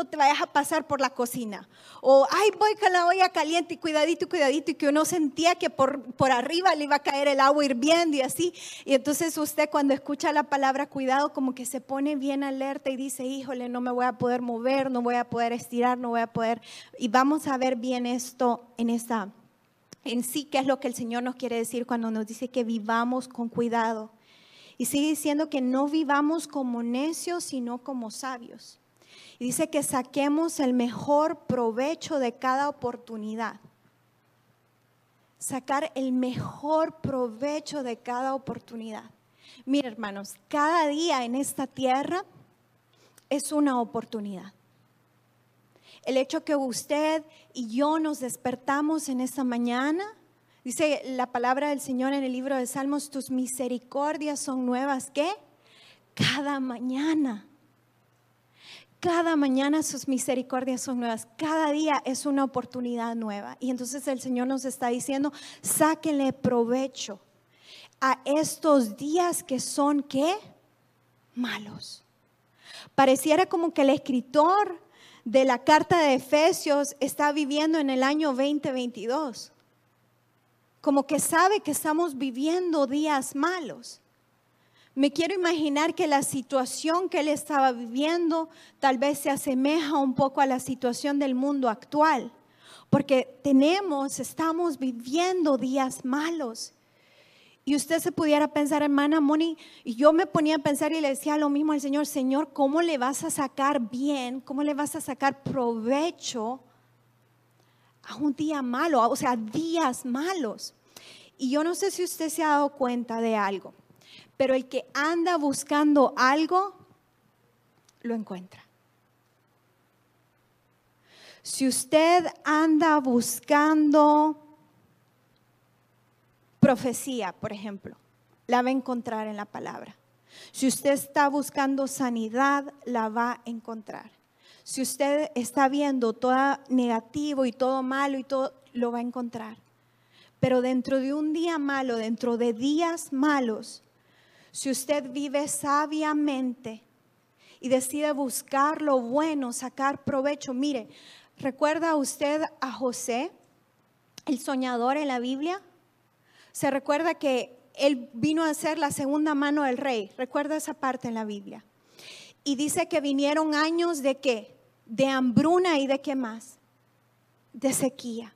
Cuidadito, te vayas a pasar por la cocina. O, ay, voy con la olla caliente y cuidadito, cuidadito, y que uno sentía que por, por arriba le iba a caer el agua hirviendo y así. Y entonces usted cuando escucha la palabra cuidado, como que se pone bien alerta y dice, híjole, no me voy a poder mover, no voy a poder estirar, no voy a poder. Y vamos a ver bien esto en esta, en sí, qué es lo que el Señor nos quiere decir cuando nos dice que vivamos con cuidado. Y sigue diciendo que no vivamos como necios, sino como sabios. Y dice que saquemos el mejor provecho de cada oportunidad. Sacar el mejor provecho de cada oportunidad. Mire, hermanos, cada día en esta tierra es una oportunidad. El hecho que usted y yo nos despertamos en esta mañana Dice la palabra del Señor en el libro de Salmos, tus misericordias son nuevas, ¿qué? Cada mañana. Cada mañana sus misericordias son nuevas. Cada día es una oportunidad nueva. Y entonces el Señor nos está diciendo, sáquenle provecho a estos días que son, ¿qué? Malos. Pareciera como que el escritor de la carta de Efesios está viviendo en el año 2022 como que sabe que estamos viviendo días malos. Me quiero imaginar que la situación que él estaba viviendo tal vez se asemeja un poco a la situación del mundo actual, porque tenemos, estamos viviendo días malos. Y usted se pudiera pensar, hermana Moni, y yo me ponía a pensar y le decía lo mismo al Señor, Señor, ¿cómo le vas a sacar bien? ¿Cómo le vas a sacar provecho a un día malo, o sea, días malos. Y yo no sé si usted se ha dado cuenta de algo, pero el que anda buscando algo, lo encuentra. Si usted anda buscando profecía, por ejemplo, la va a encontrar en la palabra. Si usted está buscando sanidad, la va a encontrar. Si usted está viendo todo negativo y todo malo y todo, lo va a encontrar. Pero dentro de un día malo, dentro de días malos, si usted vive sabiamente y decide buscar lo bueno, sacar provecho, mire, ¿recuerda usted a José, el soñador en la Biblia? Se recuerda que él vino a ser la segunda mano del rey. Recuerda esa parte en la Biblia. Y dice que vinieron años de qué? de hambruna y de qué más? De sequía.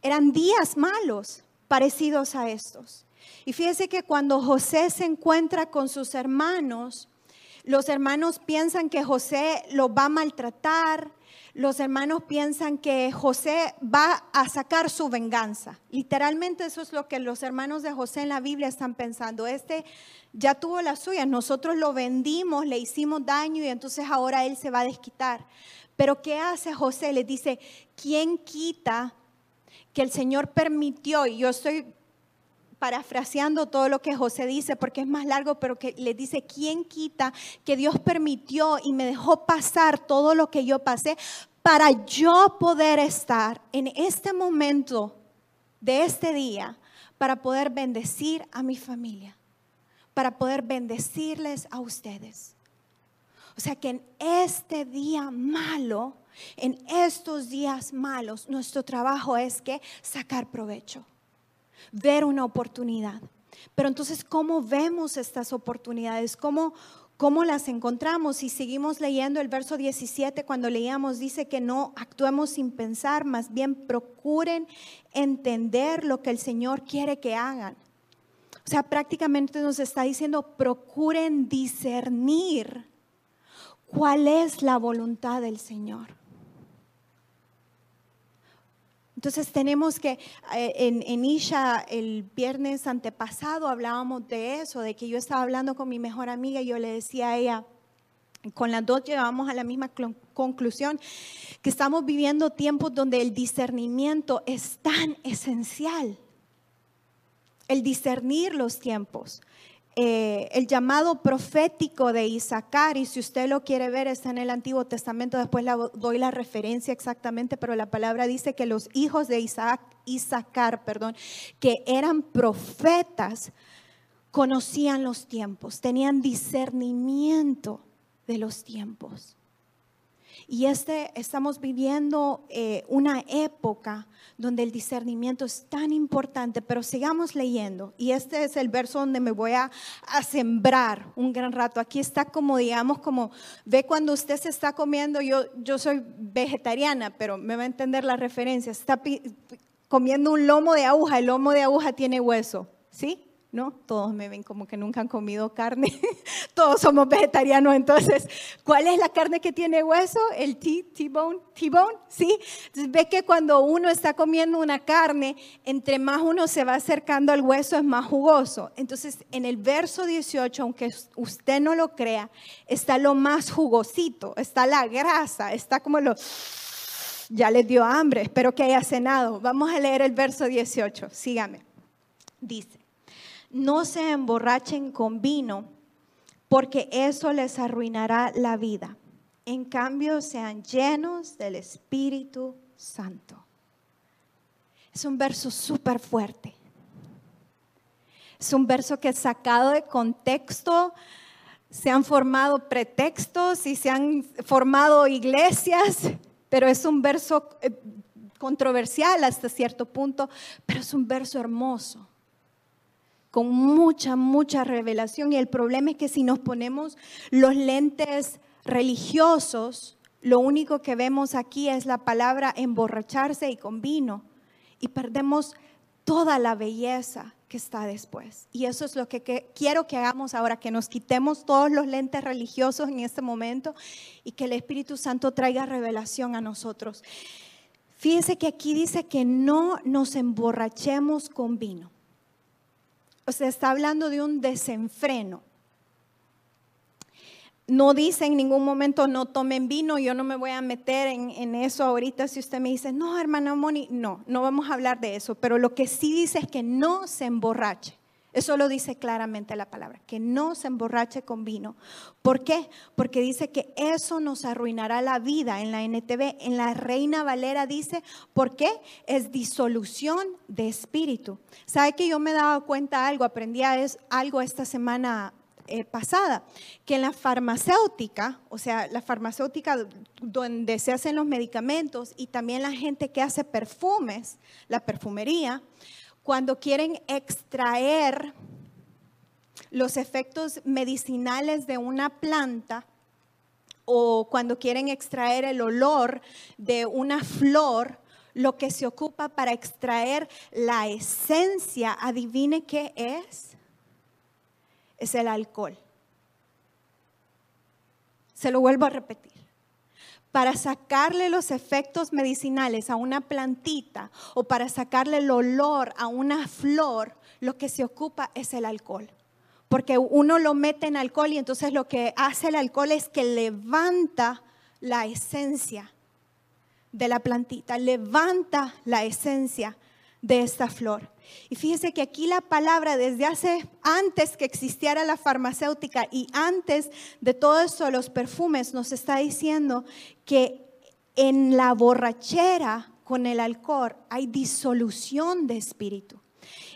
Eran días malos parecidos a estos. Y fíjese que cuando José se encuentra con sus hermanos, los hermanos piensan que José los va a maltratar, los hermanos piensan que José va a sacar su venganza. Literalmente eso es lo que los hermanos de José en la Biblia están pensando. Este ya tuvo la suya, nosotros lo vendimos, le hicimos daño y entonces ahora él se va a desquitar. Pero ¿qué hace José? Le dice, ¿quién quita que el Señor permitió? Y yo estoy parafraseando todo lo que José dice porque es más largo, pero que le dice, ¿quién quita que Dios permitió y me dejó pasar todo lo que yo pasé para yo poder estar en este momento de este día para poder bendecir a mi familia? para poder bendecirles a ustedes. O sea que en este día malo, en estos días malos, nuestro trabajo es que sacar provecho, ver una oportunidad. Pero entonces, ¿cómo vemos estas oportunidades? ¿Cómo, ¿Cómo las encontramos? Y seguimos leyendo el verso 17, cuando leíamos, dice que no actuemos sin pensar, más bien procuren entender lo que el Señor quiere que hagan. O sea, prácticamente nos está diciendo, procuren discernir cuál es la voluntad del Señor. Entonces tenemos que, eh, en, en, Isha el viernes antepasado hablábamos de eso, de que yo estaba hablando con mi mejor amiga y yo le decía a ella, con las dos llevamos a la misma conclusión, que estamos viviendo tiempos donde el discernimiento es tan esencial el discernir los tiempos. Eh, el llamado profético de Isaacar, y si usted lo quiere ver, está en el Antiguo Testamento, después doy la referencia exactamente, pero la palabra dice que los hijos de Isaac, Isaacar, perdón, que eran profetas, conocían los tiempos, tenían discernimiento de los tiempos. Y este, estamos viviendo eh, una época donde el discernimiento es tan importante, pero sigamos leyendo. Y este es el verso donde me voy a, sembrar un gran rato. Aquí está como, digamos, como, ve cuando usted se está comiendo, yo, yo soy vegetariana, pero me va a entender la referencia, está comiendo un lomo de aguja, el lomo de aguja tiene hueso, ¿sí? ¿No? Todos me ven como que nunca han comido carne, todos somos vegetarianos, entonces, ¿cuál es la carne que tiene hueso? El T-bone, T-bone, ¿sí? Entonces, ve que cuando uno está comiendo una carne, entre más uno se va acercando al hueso, es más jugoso. Entonces, en el verso 18, aunque usted no lo crea, está lo más jugosito, está la grasa, está como lo... Ya les dio hambre, espero que haya cenado. Vamos a leer el verso 18, sígame. Dice no se emborrachen con vino, porque eso les arruinará la vida. En cambio, sean llenos del Espíritu Santo. Es un verso súper fuerte. Es un verso que sacado de contexto se han formado pretextos y se han formado iglesias, pero es un verso eh, controversial hasta cierto punto, pero es un verso hermoso con mucha, mucha revelación. Y el problema es que si nos ponemos los lentes religiosos, lo único que vemos aquí es la palabra emborracharse y con vino. Y perdemos toda la belleza que está después. Y eso es lo que, quiero que hagamos ahora, que nos quitemos todos los lentes religiosos en este momento y que el Espíritu Santo traiga revelación a nosotros. Fíjense que aquí dice que no nos emborrachemos con vino. O sea, está hablando de un desenfreno. No dice en ningún momento no tomen vino, yo no me voy a meter en, en, eso ahorita si usted me dice, no, hermana Moni, no, no vamos a hablar de eso, pero lo que sí dice es que no se emborrache. Eso lo dice claramente la palabra, que no se emborrache con vino. ¿Por qué? Porque dice que eso nos arruinará la vida en la NTV. En la Reina Valera dice, ¿por qué? Es disolución de espíritu. ¿Sabe que yo me he dado cuenta algo? Aprendí algo esta semana eh, pasada, que en la farmacéutica, o sea, la farmacéutica donde se hacen los medicamentos y también la gente que hace perfumes, la perfumería, cuando quieren extraer los efectos medicinales de una planta o cuando quieren extraer el olor de una flor, lo que se ocupa para extraer la esencia, adivine qué es, es el alcohol. Se lo vuelvo a repetir para sacarle los efectos medicinales a una plantita o para sacarle el olor a una flor, lo que se ocupa es el alcohol. Porque uno lo mete en alcohol y entonces lo que hace el alcohol es que levanta la esencia de la plantita, levanta la esencia de esta flor. Y fíjese que aquí la palabra desde hace antes que existiera la farmacéutica y antes de todo eso los perfumes nos está diciendo que en la borrachera con el alcohol hay disolución de espíritu.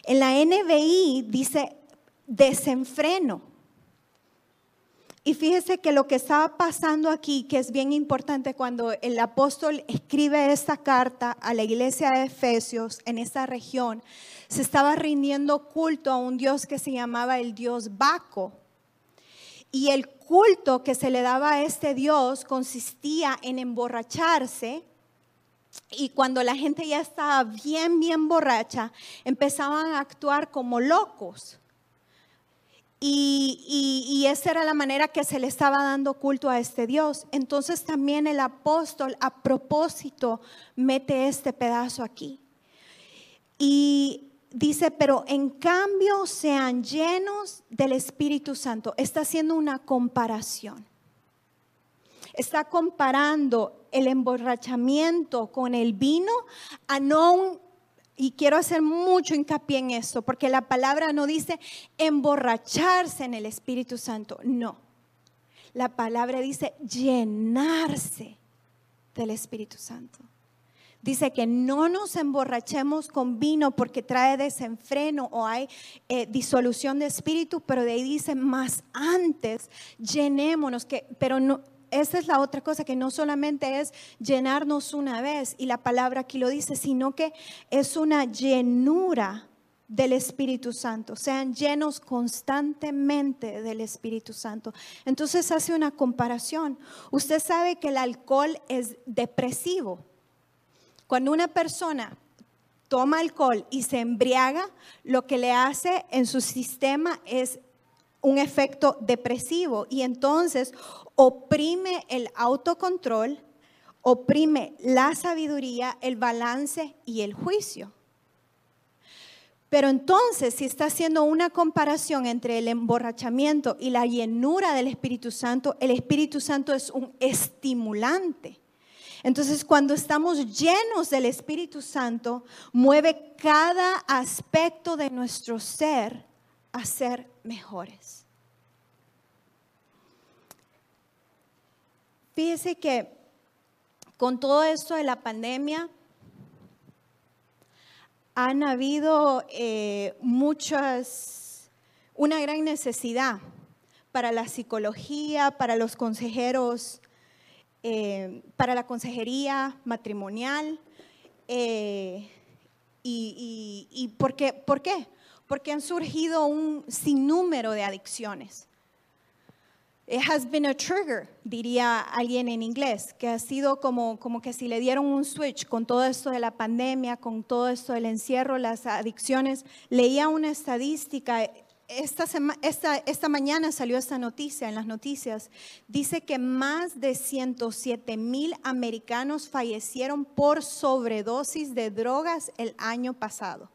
En la NBI dice desenfreno. Y fíjese que lo que estaba pasando aquí, que es bien importante cuando el apóstol escribe esta carta a la iglesia de Efesios en esta región, se estaba rindiendo culto a un dios que se llamaba el dios Baco. Y el culto que se le daba a este dios consistía en emborracharse. Y cuando la gente ya estaba bien, bien borracha, empezaban a actuar como locos. Y, esa era la manera que se le estaba dando culto a este Dios. Entonces también el apóstol a propósito mete este pedazo aquí. Y dice, pero en cambio sean llenos del Espíritu Santo. Está haciendo una comparación. Está comparando el emborrachamiento con el vino a no y quiero hacer mucho hincapié en esto, porque la palabra no dice emborracharse en el Espíritu Santo, no. La palabra dice llenarse del Espíritu Santo. Dice que no nos emborrachemos con vino porque trae desenfreno o hay eh, disolución de espíritu, pero de ahí dice más antes llenémonos, que, pero no, esa es la otra cosa, que no solamente es llenarnos una vez, y la palabra aquí lo dice, sino que es una llenura del Espíritu Santo, sean llenos constantemente del Espíritu Santo. Entonces hace una comparación. Usted sabe que el alcohol es depresivo. Cuando una persona toma alcohol y se embriaga, lo que le hace en su sistema es un efecto depresivo y entonces oprime el autocontrol, oprime la sabiduría, el balance y el juicio. Pero entonces, si está haciendo una comparación entre el emborrachamiento y la llenura del Espíritu Santo, el Espíritu Santo es un estimulante. Entonces, cuando estamos llenos del Espíritu Santo, mueve cada aspecto de nuestro ser a ser mejores. Fíjese que con todo esto de la pandemia, han habido eh, muchas, una gran necesidad para la psicología, para los consejeros eh, para la consejería matrimonial. Eh, y, por, qué, por qué? Porque han surgido un sinnúmero de adicciones. It has been a trigger, diría alguien en inglés, que ha sido como, como que si le dieron un switch con todo esto de la pandemia, con todo esto del encierro, las adicciones. Leía una estadística esta, esta, mañana salió esta noticia en las noticias. Dice que más de 107 mil americanos fallecieron por sobredosis de drogas el año pasado.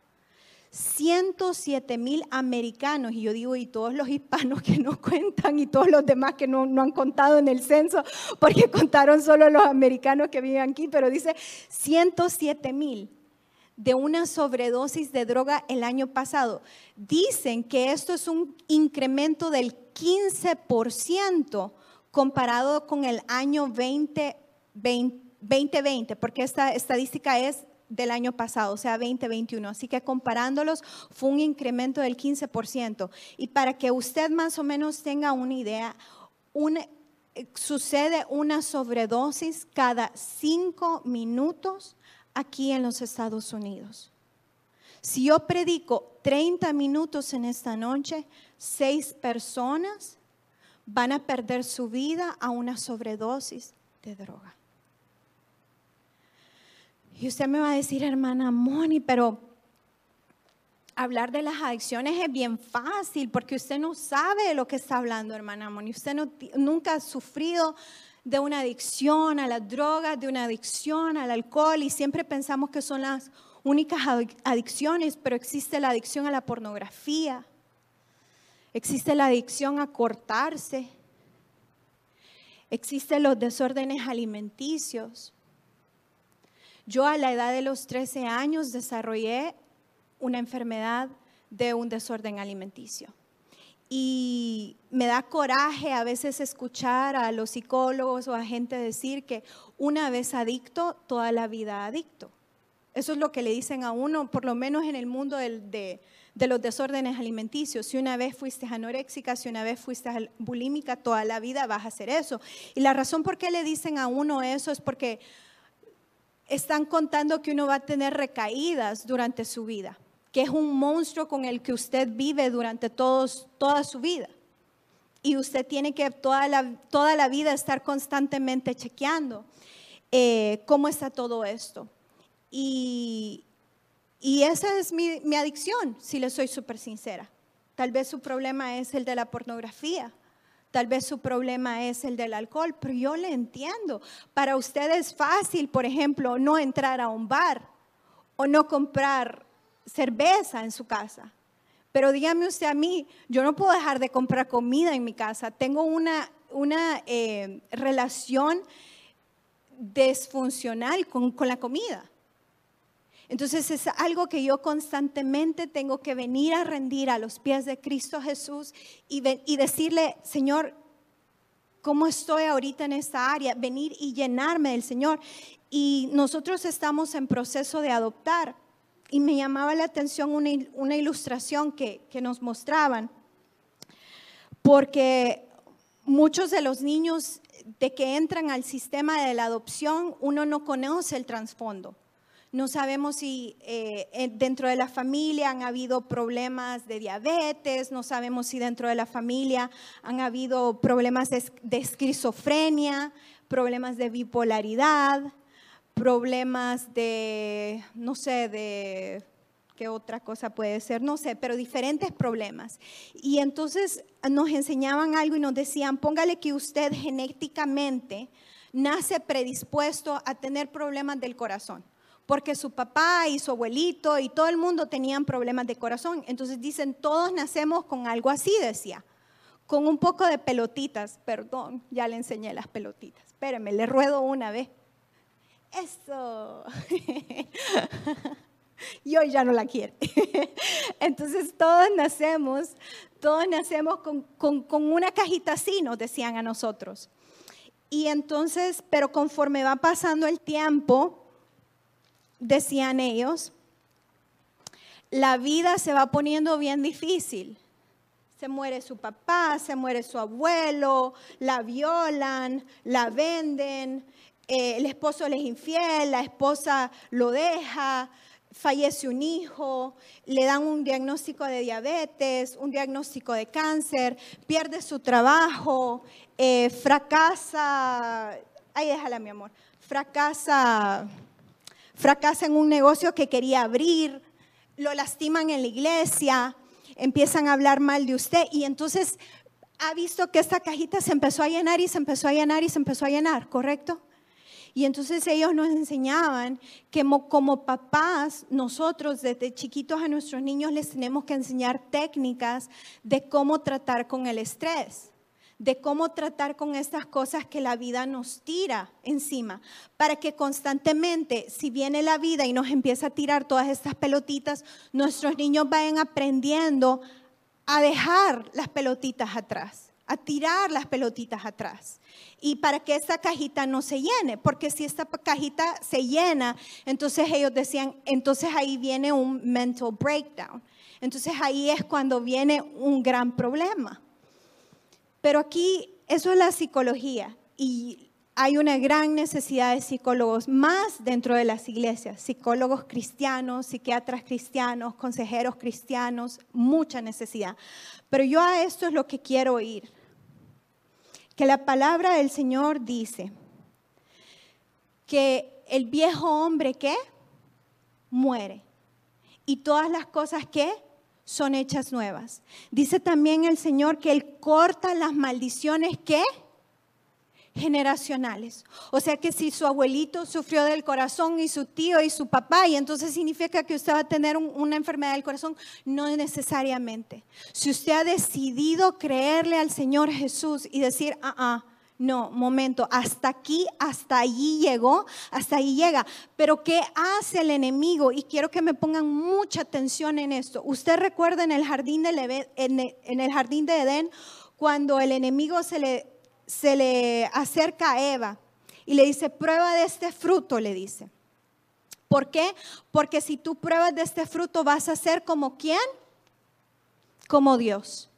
107 mil americanos, y yo digo, y todos los hispanos que no cuentan, y todos los demás que no, han contado en el censo, porque contaron solo los americanos que viven aquí, pero dice 107 mil de una sobredosis de droga el año pasado. Dicen que esto es un incremento del 15% comparado con el año 2020, porque esta estadística es del año pasado, o sea, 2021. Así que comparándolos fue un incremento del 15%. Y para que usted más o menos tenga una idea, sucede una sobredosis cada cinco minutos aquí en los Estados Unidos. Si yo predico 30 minutos en esta noche, seis personas van a perder su vida a una sobredosis de droga. Y usted me va a decir, hermana Moni, pero hablar de las adicciones es bien fácil porque usted no sabe de lo que está hablando, hermana Moni. Usted nunca ha sufrido de una adicción a las drogas, de una adicción al alcohol y siempre pensamos que son las únicas adicciones, pero existe la adicción a la pornografía, existe la adicción a cortarse, existen los desórdenes alimenticios. Yo a la edad de los 13 años desarrollé una enfermedad de un desorden alimenticio. Y me da coraje a veces escuchar a los psicólogos o a gente decir que una vez adicto, toda la vida adicto. Eso es lo que le dicen a uno, por lo menos en el mundo de, los desórdenes alimenticios. Si una vez fuiste anoréxica, si una vez fuiste bulímica, toda la vida vas a hacer eso. Y la razón por qué le dicen a uno eso es porque están contando que uno va a tener recaídas durante su vida que es un monstruo con el que usted vive durante todos, toda su vida. Y usted tiene que toda la, toda la vida estar constantemente chequeando eh, cómo está todo esto. Y, esa es mi, mi adicción, si le soy súper sincera. Tal vez su problema es el de la pornografía. Tal vez su problema es el del alcohol, pero yo le entiendo. Para usted es fácil, por ejemplo, no entrar a un bar o no comprar cerveza en su casa. Pero dígame usted a mí, yo no puedo dejar de comprar comida en mi casa. Tengo una, una eh, relación desfuncional con, con la comida. Entonces es algo que yo constantemente tengo que venir a rendir a los pies de Cristo Jesús y, decirle, Señor, ¿cómo estoy ahorita en esta área? Venir y llenarme del Señor. Y nosotros estamos en proceso de adoptar. Y me llamaba la atención una, ilustración que, que nos mostraban, porque muchos de los niños de que entran al sistema de la adopción, uno no conoce el trasfondo. No sabemos si eh, dentro de la familia han habido problemas de diabetes, no sabemos si dentro de la familia han habido problemas de, esquizofrenia, problemas de bipolaridad, problemas de, no sé, de qué otra cosa puede ser, no sé, pero diferentes problemas. Y entonces nos enseñaban algo y nos decían, póngale que usted genéticamente nace predispuesto a tener problemas del corazón porque su papá y su abuelito y todo el mundo tenían problemas de corazón. Entonces dicen, todos nacemos con algo así, decía, con un poco de pelotitas. Perdón, ya le enseñé las pelotitas. Espérenme, le ruedo una vez. Eso. y hoy ya no la quiere. Entonces todos nacemos, todos nacemos con, con una cajita así, nos decían a nosotros. Y entonces, pero conforme va pasando el tiempo, decían ellos, la vida se va poniendo bien difícil. Se muere su papá, se muere su abuelo, la violan, la venden, eh, el esposo le es infiel, la esposa lo deja, fallece un hijo, le dan un diagnóstico de diabetes, un diagnóstico de cáncer, pierde su trabajo, eh, fracasa, ahí déjala mi amor, fracasa fracasa en un negocio que quería abrir, lo lastiman en la iglesia, empiezan a hablar mal de usted y entonces ha visto que esta cajita se empezó a llenar y se empezó a llenar y se empezó a llenar, ¿correcto? Y entonces ellos nos enseñaban que como papás, nosotros desde chiquitos a nuestros niños les tenemos que enseñar técnicas de cómo tratar con el estrés de cómo tratar con estas cosas que la vida nos tira encima, para que constantemente, si viene la vida y nos empieza a tirar todas estas pelotitas, nuestros niños vayan aprendiendo a dejar las pelotitas atrás, a tirar las pelotitas atrás. Y para que esta cajita no se llene, porque si esta cajita se llena, entonces ellos decían, entonces ahí viene un mental breakdown. Entonces ahí es cuando viene un gran problema. Pero aquí eso es la psicología. Y hay una gran necesidad de psicólogos más dentro de las iglesias, psicólogos cristianos, psiquiatras cristianos, consejeros cristianos, mucha necesidad. Pero yo a esto es lo que quiero oír, que la palabra del Señor dice que el viejo hombre que muere. Y todas las cosas que son hechas nuevas. Dice también el Señor que Él corta las maldiciones que generacionales. O sea que si su abuelito sufrió del corazón y su tío y su papá, y entonces significa que usted va a tener una enfermedad del corazón, no necesariamente. Si usted ha decidido creerle al Señor Jesús y decir, ah, ah, no, momento, hasta aquí, hasta allí llegó, hasta ahí llega. Pero ¿qué hace el enemigo? Y quiero que me pongan mucha atención en esto. Usted recuerda en el jardín de, en el jardín de Edén, cuando el enemigo se le, se le acerca a Eva y le dice, prueba de este fruto, le dice. ¿Por qué? Porque si tú pruebas de este fruto vas a ser como quién? Como Dios.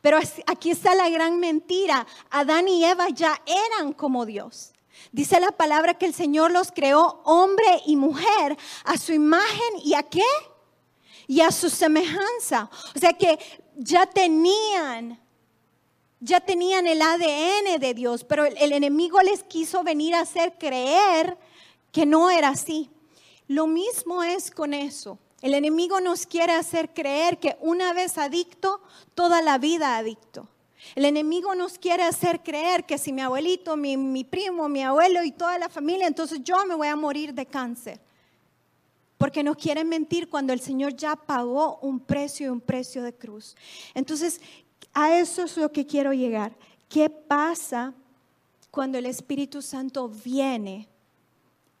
Pero aquí está la gran mentira. Adán y Eva ya eran como Dios. Dice la palabra que el Señor los creó hombre y mujer a su imagen y a qué? Y a su semejanza. O sea que ya tenían, ya tenían el ADN de Dios, pero el, el enemigo les quiso venir a hacer creer que no era así. Lo mismo es con eso. El enemigo nos quiere hacer creer que una vez adicto, toda la vida adicto. El enemigo nos quiere hacer creer que si mi abuelito, mi, primo, mi abuelo y toda la familia, entonces yo me voy a morir de cáncer. Porque nos quieren mentir cuando el Señor ya pagó un precio y un precio de cruz. Entonces, a eso es lo que quiero llegar. ¿Qué pasa cuando el Espíritu Santo viene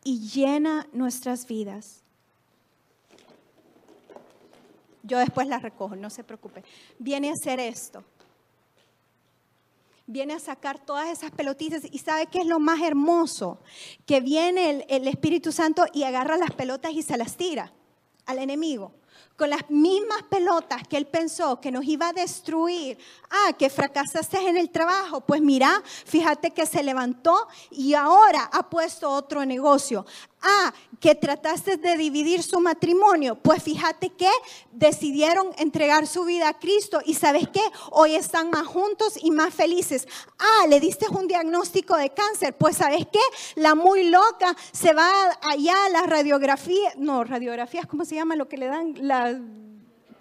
y llena nuestras vidas. Yo después la recojo, no se preocupe. Viene a hacer esto. Viene a sacar todas esas pelotitas y sabe qué es lo más hermoso, que viene el, el Espíritu Santo y agarra las pelotas y se las tira al enemigo con las mismas pelotas que él pensó que nos iba a destruir. Ah, que fracasaste en el trabajo. Pues mira, fíjate que se levantó y ahora ha puesto otro negocio. Ah, que trataste de dividir su matrimonio. Pues fíjate que decidieron entregar su vida a Cristo y sabes qué, hoy están más juntos y más felices. Ah, le diste un diagnóstico de cáncer. Pues sabes qué, la muy loca se va allá a la radiografía, no, radiografías, ¿cómo se llama lo que le dan? Las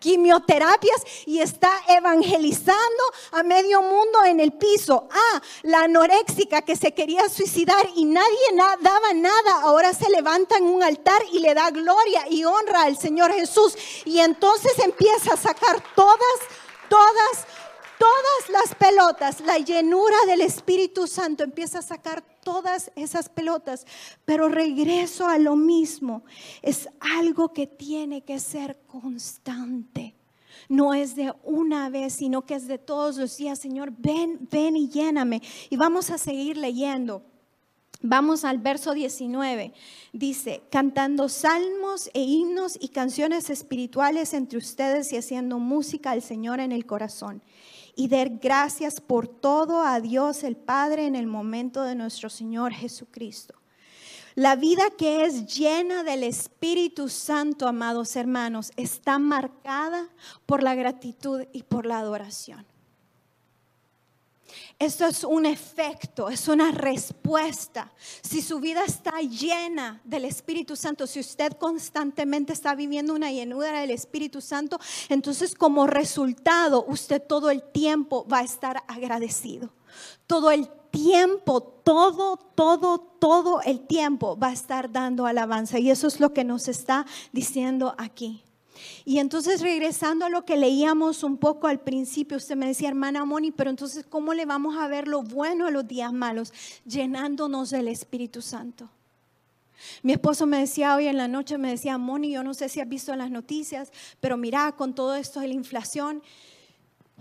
quimioterapias y está evangelizando a medio mundo en el piso. Ah, la anoréxica que se quería suicidar y nadie daba nada, ahora se levanta en un altar y le da gloria y honra al Señor Jesús. Y entonces empieza a sacar todas, todas, todas las pelotas, la llenura del Espíritu Santo empieza a sacar todas esas pelotas, pero regreso a lo mismo, es algo que tiene que ser constante. No es de una vez, sino que es de todos los días. Señor, ven, ven y lléname. Y vamos a seguir leyendo. Vamos al verso 19. Dice, cantando salmos e himnos y canciones espirituales entre ustedes y haciendo música al Señor en el corazón y dar gracias por todo a Dios el Padre en el momento de nuestro Señor Jesucristo. La vida que es llena del Espíritu Santo, amados hermanos, está marcada por la gratitud y por la adoración. Esto es un efecto, es una respuesta. Si su vida está llena del Espíritu Santo, si usted constantemente está viviendo una llenura del Espíritu Santo, entonces como resultado usted todo el tiempo va a estar agradecido. Todo el tiempo, todo, todo, todo el tiempo va a estar dando alabanza. Y eso es lo que nos está diciendo aquí. Y entonces regresando a lo que leíamos un poco al principio, usted me decía, hermana Moni, pero entonces ¿cómo le vamos a ver lo bueno a los días malos? Llenándonos del Espíritu Santo. Mi esposo me decía hoy en la noche, me decía, Moni, yo no sé si has visto las noticias, pero mira, con todo esto de la inflación,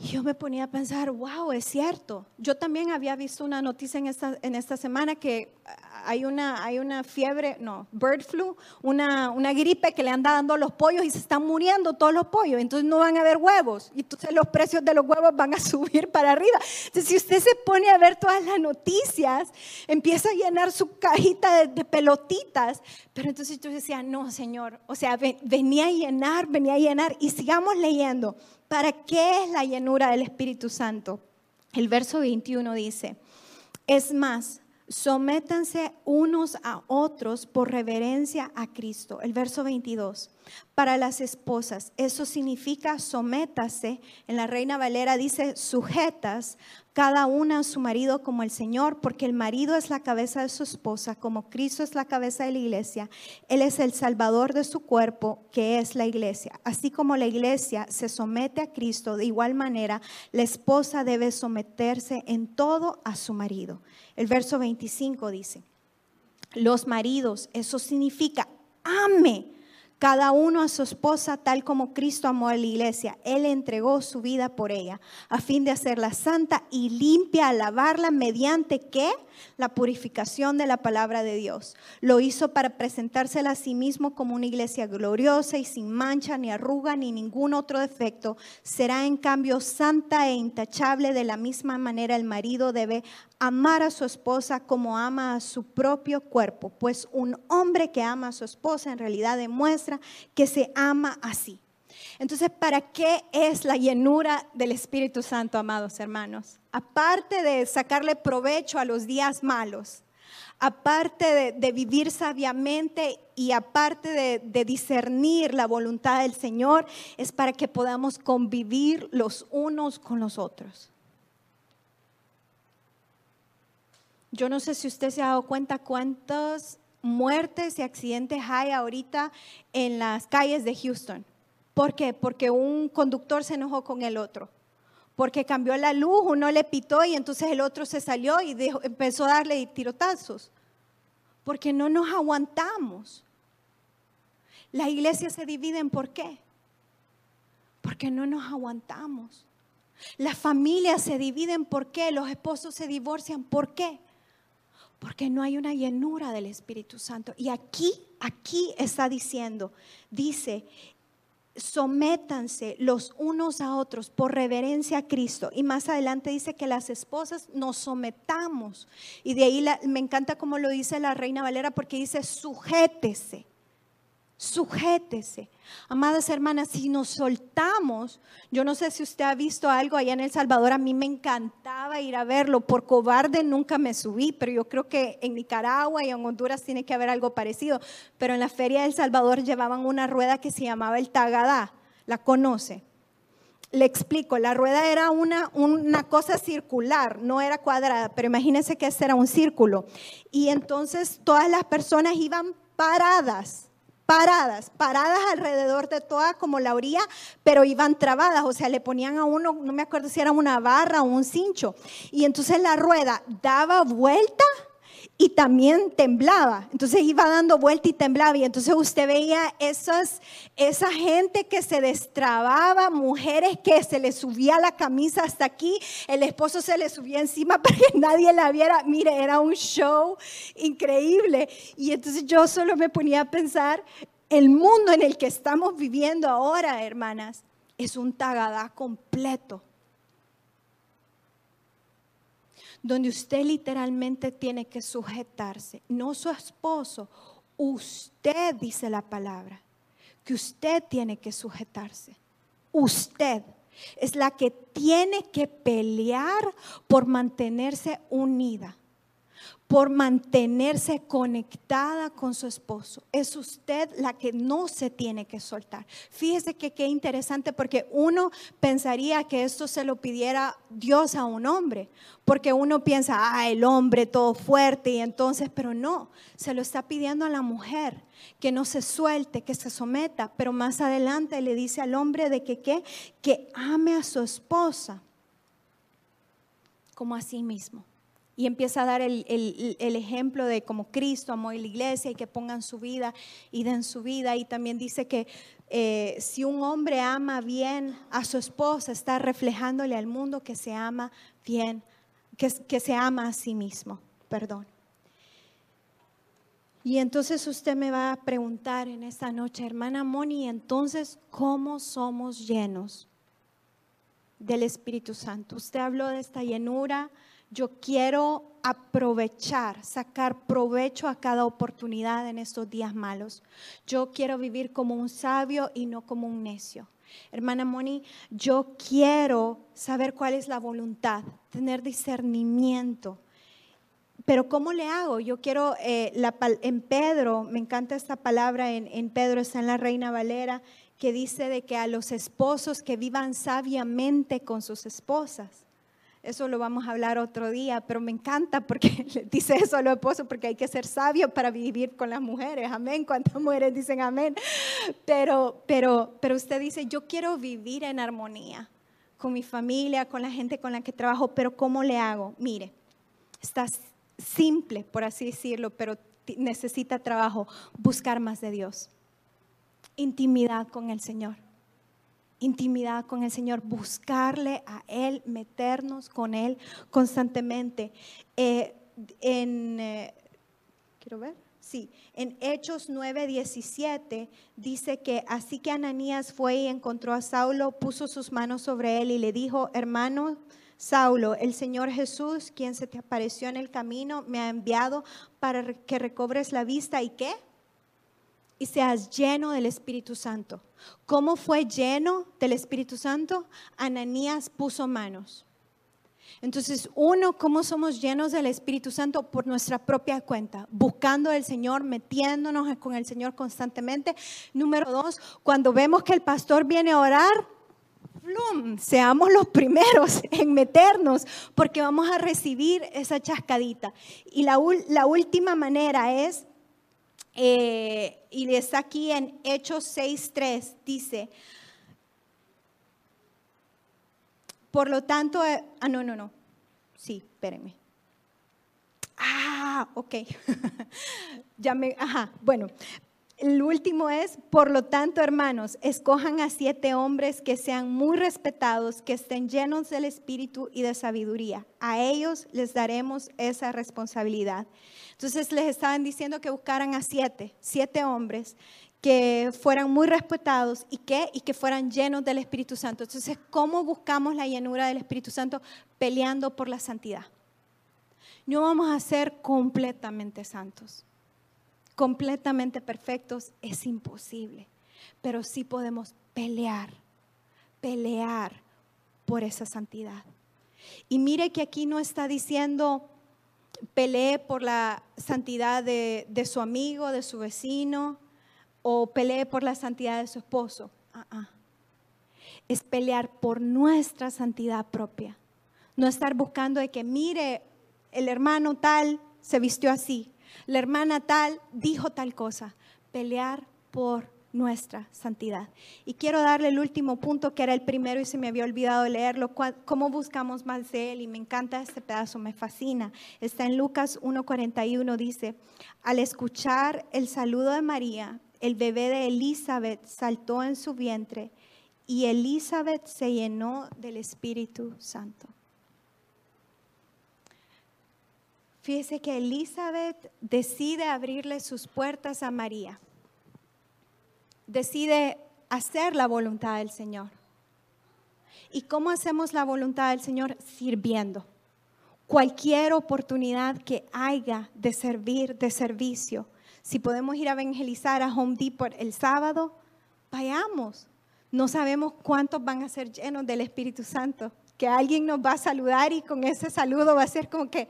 yo me ponía a pensar, wow, es cierto. Yo también había visto una noticia en esta, en esta semana que hay una, hay una fiebre, no, bird flu, una, una gripe que le anda dando a los pollos y se están muriendo todos los pollos, entonces no van a haber huevos y entonces los precios de los huevos van a subir para arriba. Entonces si usted se pone a ver todas las noticias, empieza a llenar su cajita de, pelotitas, pero entonces yo decía, no, Señor, o sea, venía a llenar, venía a llenar y sigamos leyendo. ¿Para qué es la llenura del Espíritu Santo? El verso 21 dice, es más, sométanse unos a otros por reverencia a Cristo. El verso 22. Para las esposas, eso significa sométase. En la Reina Valera dice sujetas cada una a su marido como el Señor, porque el marido es la cabeza de su esposa, como Cristo es la cabeza de la iglesia. Él es el salvador de su cuerpo, que es la iglesia. Así como la iglesia se somete a Cristo, de igual manera la esposa debe someterse en todo a su marido. El verso 25 dice, los maridos, eso significa ame cada uno a su esposa tal como Cristo amó a la iglesia. Él entregó su vida por ella, a fin de hacerla santa y limpia, a lavarla mediante qué? La purificación de la palabra de Dios. Lo hizo para presentársela a sí mismo como una iglesia gloriosa y sin mancha, ni arruga, ni ningún otro defecto. Será en cambio santa e intachable. De la misma manera el marido debe amar a su esposa como ama a su propio cuerpo, pues un hombre que ama a su esposa en realidad demuestra que se ama así. Entonces, ¿para qué es la llenura del Espíritu Santo, amados hermanos? Aparte de sacarle provecho a los días malos, aparte de, vivir sabiamente y aparte de, de discernir la voluntad del Señor, es para que podamos convivir los unos con los otros. Yo no sé si usted se ha dado cuenta cuántas muertes y accidentes hay ahorita en las calles de Houston. ¿Por qué? Porque un conductor se enojó con el otro. Porque cambió la luz, uno le pitó y entonces el otro se salió y empezó a darle tirotazos. porque no nos aguantamos. La iglesia se divide en por qué. Porque no nos aguantamos. Las familias se dividen por qué. Los esposos se divorcian por qué. Porque no hay una llenura del Espíritu Santo. Y aquí, aquí está diciendo, dice, sométanse los unos a otros por reverencia a Cristo. Y más adelante dice que las esposas nos sometamos. Y de ahí me encanta como lo dice la Reina Valera porque dice, sujétese sujétese. Amadas hermanas, si nos soltamos, yo no sé si usted ha visto algo allá en El Salvador, a mí me encantaba ir a verlo, por cobarde nunca me subí, pero yo creo que en Nicaragua y en Honduras tiene que haber algo parecido, pero en la feria de El Salvador llevaban una rueda que se llamaba el tagadá, ¿la conoce? Le explico, la rueda era una, una cosa circular, no era cuadrada, pero imagínense que ese era un círculo. Y entonces todas las personas iban paradas paradas, paradas alrededor de toda como la orilla, pero iban trabadas, o sea, le ponían a uno, no me acuerdo si era una barra o un cincho, y entonces la rueda daba vuelta y también temblaba. Entonces iba dando vuelta y temblaba. Y entonces usted veía esas, esa gente que se destrababa, mujeres que se le subía la camisa hasta aquí, el esposo se le subía encima para que nadie la viera. Mire, era un show increíble. Y entonces yo solo me ponía a pensar, el mundo en el que estamos viviendo ahora, hermanas, es un tagadá completo donde usted literalmente tiene que sujetarse, no su esposo, usted dice la palabra, que usted tiene que sujetarse. Usted es la que tiene que pelear por mantenerse unida por mantenerse conectada con su esposo. Es usted la que no se tiene que soltar. Fíjese que qué interesante porque uno pensaría que esto se lo pidiera Dios a un hombre, porque uno piensa, ah, el hombre todo fuerte y entonces, pero no, se lo está pidiendo a la mujer que no se suelte, que se someta, pero más adelante le dice al hombre de que qué, que ame a su esposa como a sí mismo y empieza a dar el, ejemplo de cómo Cristo amó a la iglesia y que pongan su vida y den su vida. Y también dice que eh, si un hombre ama bien a su esposa, está reflejándole al mundo que se ama bien, que, que se ama a sí mismo. Perdón. Y entonces usted me va a preguntar en esta noche, hermana Moni, entonces, ¿cómo somos llenos del Espíritu Santo? Usted habló de esta llenura yo quiero aprovechar, sacar provecho a cada oportunidad en estos días malos. Yo quiero vivir como un sabio y no como un necio. Hermana Moni, yo quiero saber cuál es la voluntad, tener discernimiento. Pero ¿cómo le hago? Yo quiero, eh, en Pedro, me encanta esta palabra, en, en Pedro está en la Reina Valera, que dice de que a los esposos que vivan sabiamente con sus esposas. Eso lo vamos a hablar otro día, pero me encanta porque dice eso a los esposos, porque hay que ser sabio para vivir con las mujeres. Amén. ¿Cuántas mujeres dicen amén? Pero, pero, pero usted dice, yo quiero vivir en armonía con mi familia, con la gente con la que trabajo, pero ¿cómo le hago? Mire, está simple, por así decirlo, pero necesita trabajo, buscar más de Dios, intimidad con el Señor intimidad con el Señor, buscarle a Él, meternos con Él constantemente. Eh, en, eh, quiero ver, sí, en Hechos 9:17 dice que así que Ananías fue y encontró a Saulo, puso sus manos sobre él y le dijo, hermano, Saulo, el Señor Jesús, quien se te apareció en el camino, me ha enviado para que recobres la vista y qué? Y seas lleno del Espíritu Santo. ¿Cómo fue lleno del Espíritu Santo? Ananías puso manos. Entonces, uno, ¿cómo somos llenos del Espíritu Santo? Por nuestra propia cuenta, buscando al Señor, metiéndonos con el Señor constantemente. Número dos, cuando vemos que el pastor viene a orar, ¡plum! seamos los primeros en meternos, porque vamos a recibir esa chascadita. Y la última manera es eh, y está aquí en Hechos 6.3, dice, por lo tanto, eh, ah, no, no, no, sí, espérenme. Ah, ok. ya me, ajá, bueno. El último es, por lo tanto, hermanos, escojan a siete hombres que sean muy respetados, que estén llenos del espíritu y de sabiduría. A ellos les daremos esa responsabilidad. Entonces les estaban diciendo que buscaran a siete, siete hombres que fueran muy respetados y que, y que fueran llenos del Espíritu Santo. Entonces, ¿cómo buscamos la llenura del Espíritu Santo? Peleando por la santidad. No vamos a ser completamente santos, completamente perfectos, es imposible, pero sí podemos pelear, pelear por esa santidad. Y mire que aquí no está diciendo pelee por la santidad de, su amigo, de su vecino, o pelee por la santidad de su esposo. Ah, ah. Es pelear por nuestra santidad propia. No estar buscando de que, mire, el hermano tal se vistió así, la hermana tal dijo tal cosa. Pelear por nuestra santidad. Y quiero darle el último punto, que era el primero y se me había olvidado leerlo, cómo buscamos más de Él. Y me encanta este pedazo, me fascina. Está en Lucas 1.41, dice, al escuchar el saludo de María, el bebé de Elizabeth saltó en su vientre y Elizabeth se llenó del Espíritu Santo. Fíjese que Elizabeth decide abrirle sus puertas a María. Decide hacer la voluntad del Señor. ¿Y cómo hacemos la voluntad del Señor? Sirviendo. Cualquier oportunidad que haya de servir, de servicio, si podemos ir a evangelizar a Home Depot el sábado, vayamos. No sabemos cuántos van a ser llenos del Espíritu Santo. Que alguien nos va a saludar y con ese saludo va a ser como que,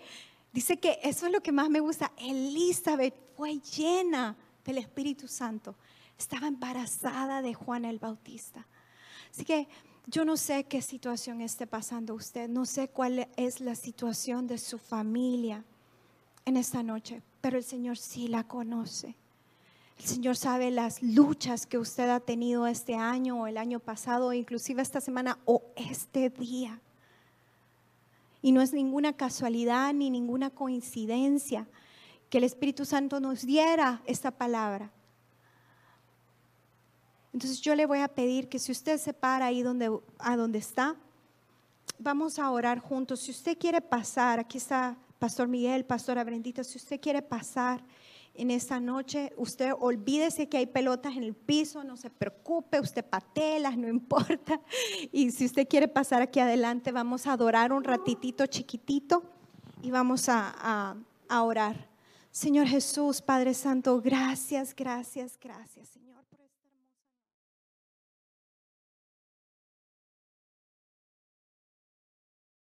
dice que eso es lo que más me gusta. Elizabeth fue llena del Espíritu Santo. Estaba embarazada de Juan el Bautista. Así que yo no sé qué situación esté pasando usted, no sé cuál es la situación de su familia en esta noche, pero el Señor sí la conoce. El Señor sabe las luchas que usted ha tenido este año o el año pasado, inclusive esta semana o este día. Y no es ninguna casualidad ni ninguna coincidencia que el Espíritu Santo nos diera esta palabra. Entonces yo le voy a pedir que si usted se para ahí donde, a donde está, vamos a orar juntos. Si usted quiere pasar, aquí está Pastor Miguel, Pastora Brendita, si usted quiere pasar en esta noche, usted olvídese que hay pelotas en el piso, no se preocupe, usted patelas, no importa. Y si usted quiere pasar aquí adelante, vamos a adorar un ratitito chiquitito y vamos a, a orar. Señor Jesús, Padre Santo, gracias, gracias, gracias.